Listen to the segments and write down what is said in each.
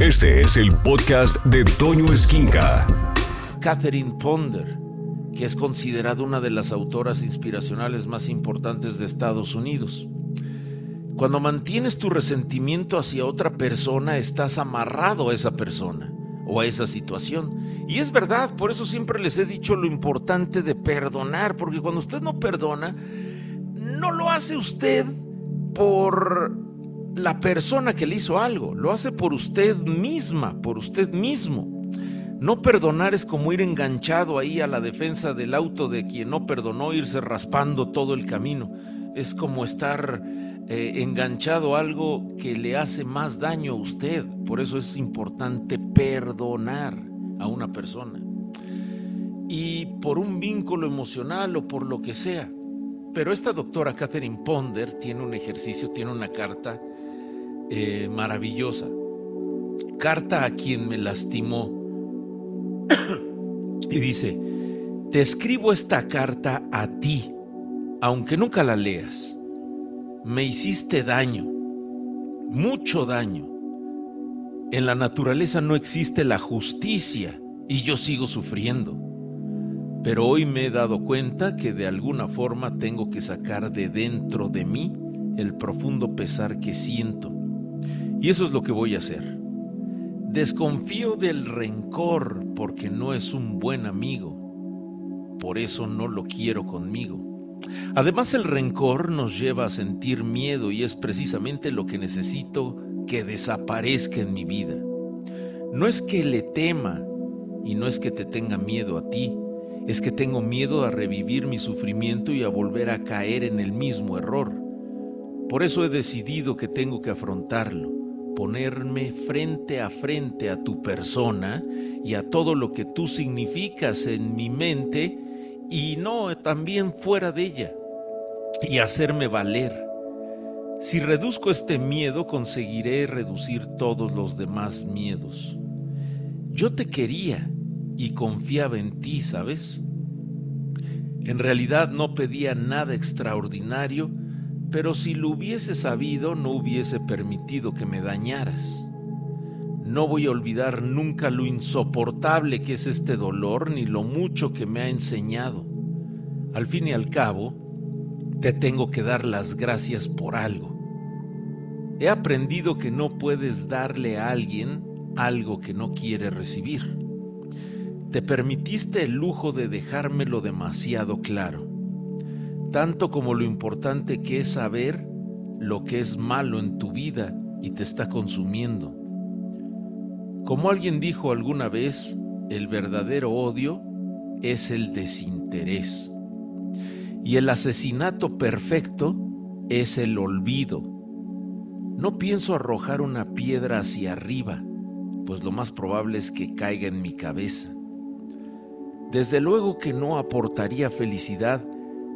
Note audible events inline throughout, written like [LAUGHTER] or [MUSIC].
Este es el podcast de Toño Esquinca. Catherine Ponder, que es considerada una de las autoras inspiracionales más importantes de Estados Unidos. Cuando mantienes tu resentimiento hacia otra persona, estás amarrado a esa persona o a esa situación. Y es verdad, por eso siempre les he dicho lo importante de perdonar, porque cuando usted no perdona, no lo hace usted por la persona que le hizo algo, lo hace por usted misma, por usted mismo. No perdonar es como ir enganchado ahí a la defensa del auto de quien no perdonó, irse raspando todo el camino. Es como estar eh, enganchado a algo que le hace más daño a usted. Por eso es importante perdonar a una persona. Y por un vínculo emocional o por lo que sea. Pero esta doctora Catherine Ponder tiene un ejercicio, tiene una carta eh, maravillosa. Carta a quien me lastimó. [COUGHS] y dice, te escribo esta carta a ti, aunque nunca la leas. Me hiciste daño, mucho daño. En la naturaleza no existe la justicia y yo sigo sufriendo. Pero hoy me he dado cuenta que de alguna forma tengo que sacar de dentro de mí el profundo pesar que siento y eso es lo que voy a hacer. Desconfío del rencor porque no es un buen amigo. Por eso no lo quiero conmigo. Además el rencor nos lleva a sentir miedo y es precisamente lo que necesito que desaparezca en mi vida. No es que le tema y no es que te tenga miedo a ti, es que tengo miedo a revivir mi sufrimiento y a volver a caer en el mismo error. Por eso he decidido que tengo que afrontarlo ponerme frente a frente a tu persona y a todo lo que tú significas en mi mente y no también fuera de ella y hacerme valer. Si reduzco este miedo conseguiré reducir todos los demás miedos. Yo te quería y confiaba en ti, ¿sabes? En realidad no pedía nada extraordinario, pero si lo hubiese sabido no hubiese permitido que me dañaras. No voy a olvidar nunca lo insoportable que es este dolor ni lo mucho que me ha enseñado. Al fin y al cabo, te tengo que dar las gracias por algo. He aprendido que no puedes darle a alguien algo que no quiere recibir. Te permitiste el lujo de dejármelo demasiado claro tanto como lo importante que es saber lo que es malo en tu vida y te está consumiendo. Como alguien dijo alguna vez, el verdadero odio es el desinterés. Y el asesinato perfecto es el olvido. No pienso arrojar una piedra hacia arriba, pues lo más probable es que caiga en mi cabeza. Desde luego que no aportaría felicidad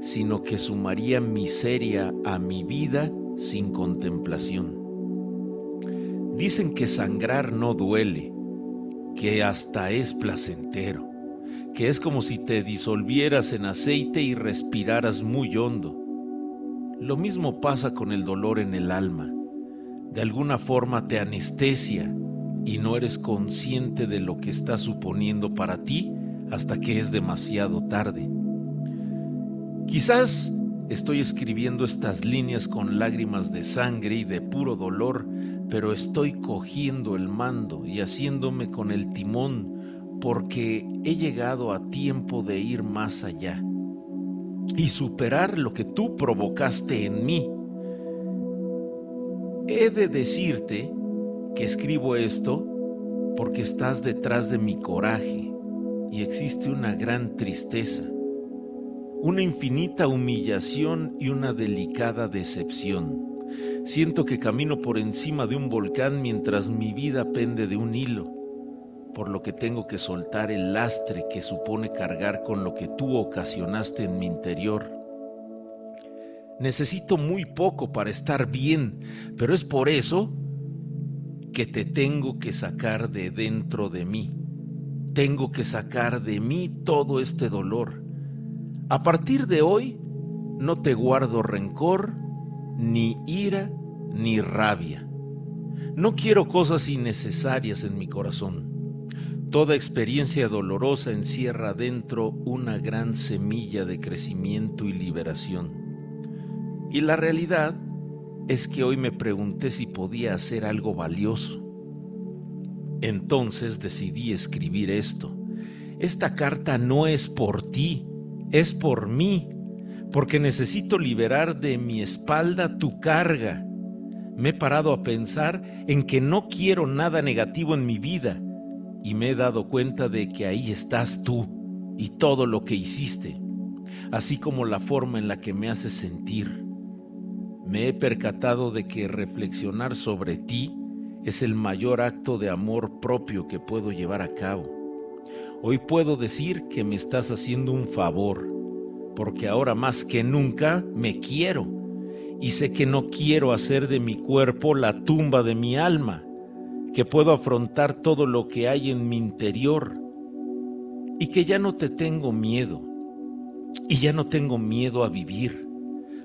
sino que sumaría miseria a mi vida sin contemplación. Dicen que sangrar no duele, que hasta es placentero, que es como si te disolvieras en aceite y respiraras muy hondo. Lo mismo pasa con el dolor en el alma. De alguna forma te anestesia y no eres consciente de lo que está suponiendo para ti hasta que es demasiado tarde. Quizás estoy escribiendo estas líneas con lágrimas de sangre y de puro dolor, pero estoy cogiendo el mando y haciéndome con el timón porque he llegado a tiempo de ir más allá y superar lo que tú provocaste en mí. He de decirte que escribo esto porque estás detrás de mi coraje y existe una gran tristeza una infinita humillación y una delicada decepción. Siento que camino por encima de un volcán mientras mi vida pende de un hilo, por lo que tengo que soltar el lastre que supone cargar con lo que tú ocasionaste en mi interior. Necesito muy poco para estar bien, pero es por eso que te tengo que sacar de dentro de mí. Tengo que sacar de mí todo este dolor a partir de hoy no te guardo rencor, ni ira, ni rabia. No quiero cosas innecesarias en mi corazón. Toda experiencia dolorosa encierra dentro una gran semilla de crecimiento y liberación. Y la realidad es que hoy me pregunté si podía hacer algo valioso. Entonces decidí escribir esto. Esta carta no es por ti, es por mí, porque necesito liberar de mi espalda tu carga me he parado a pensar en que no quiero nada negativo en mi vida y me he dado cuenta de que ahí estás tú y todo lo que hiciste, así como la forma en la que me haces sentir. Me he percatado de que reflexionar sobre ti es el mayor acto de amor propio que puedo llevar a cabo. Hoy puedo decir que me estás haciendo un favor, porque ahora más que nunca me quiero y sé que no quiero hacer de mi cuerpo la tumba de mi alma, que puedo afrontar todo lo que hay en mi interior y que ya no te tengo miedo y ya no tengo miedo a vivir,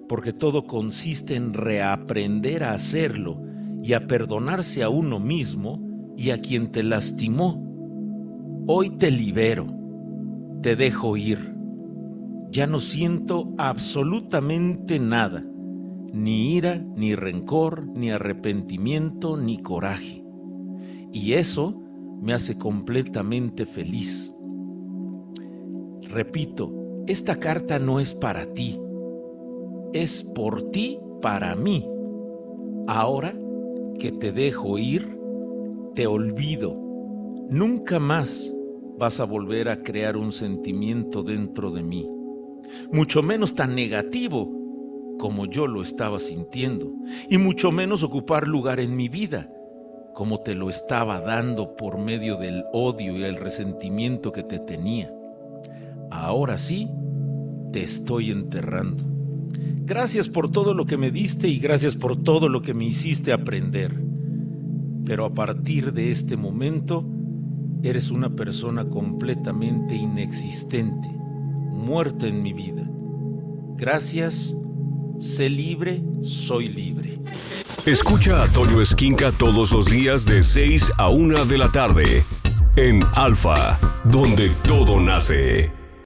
porque todo consiste en reaprender a hacerlo y a perdonarse a uno mismo y a quien te lastimó. Hoy te libero, te dejo ir. Ya no siento absolutamente nada ni ira, ni rencor, ni arrepentimiento, ni coraje. Y eso me hace completamente feliz. Repito, esta carta no es para ti, es por ti para mí. Ahora que te dejo ir, te olvido. Nunca más vas a volver a crear un sentimiento dentro de mí, mucho menos tan negativo como yo lo estaba sintiendo, y mucho menos ocupar lugar en mi vida, como te lo estaba dando por medio del odio y el resentimiento que te tenía. Ahora sí, te estoy enterrando. Gracias por todo lo que me diste y gracias por todo lo que me hiciste aprender. Pero a partir de este momento, eres una persona completamente inexistente, muerta en mi vida. Gracias Sé libre, soy libre. Escucha a Toño Esquinca todos los días de 6 a 1 de la tarde en Alfa, donde todo nace.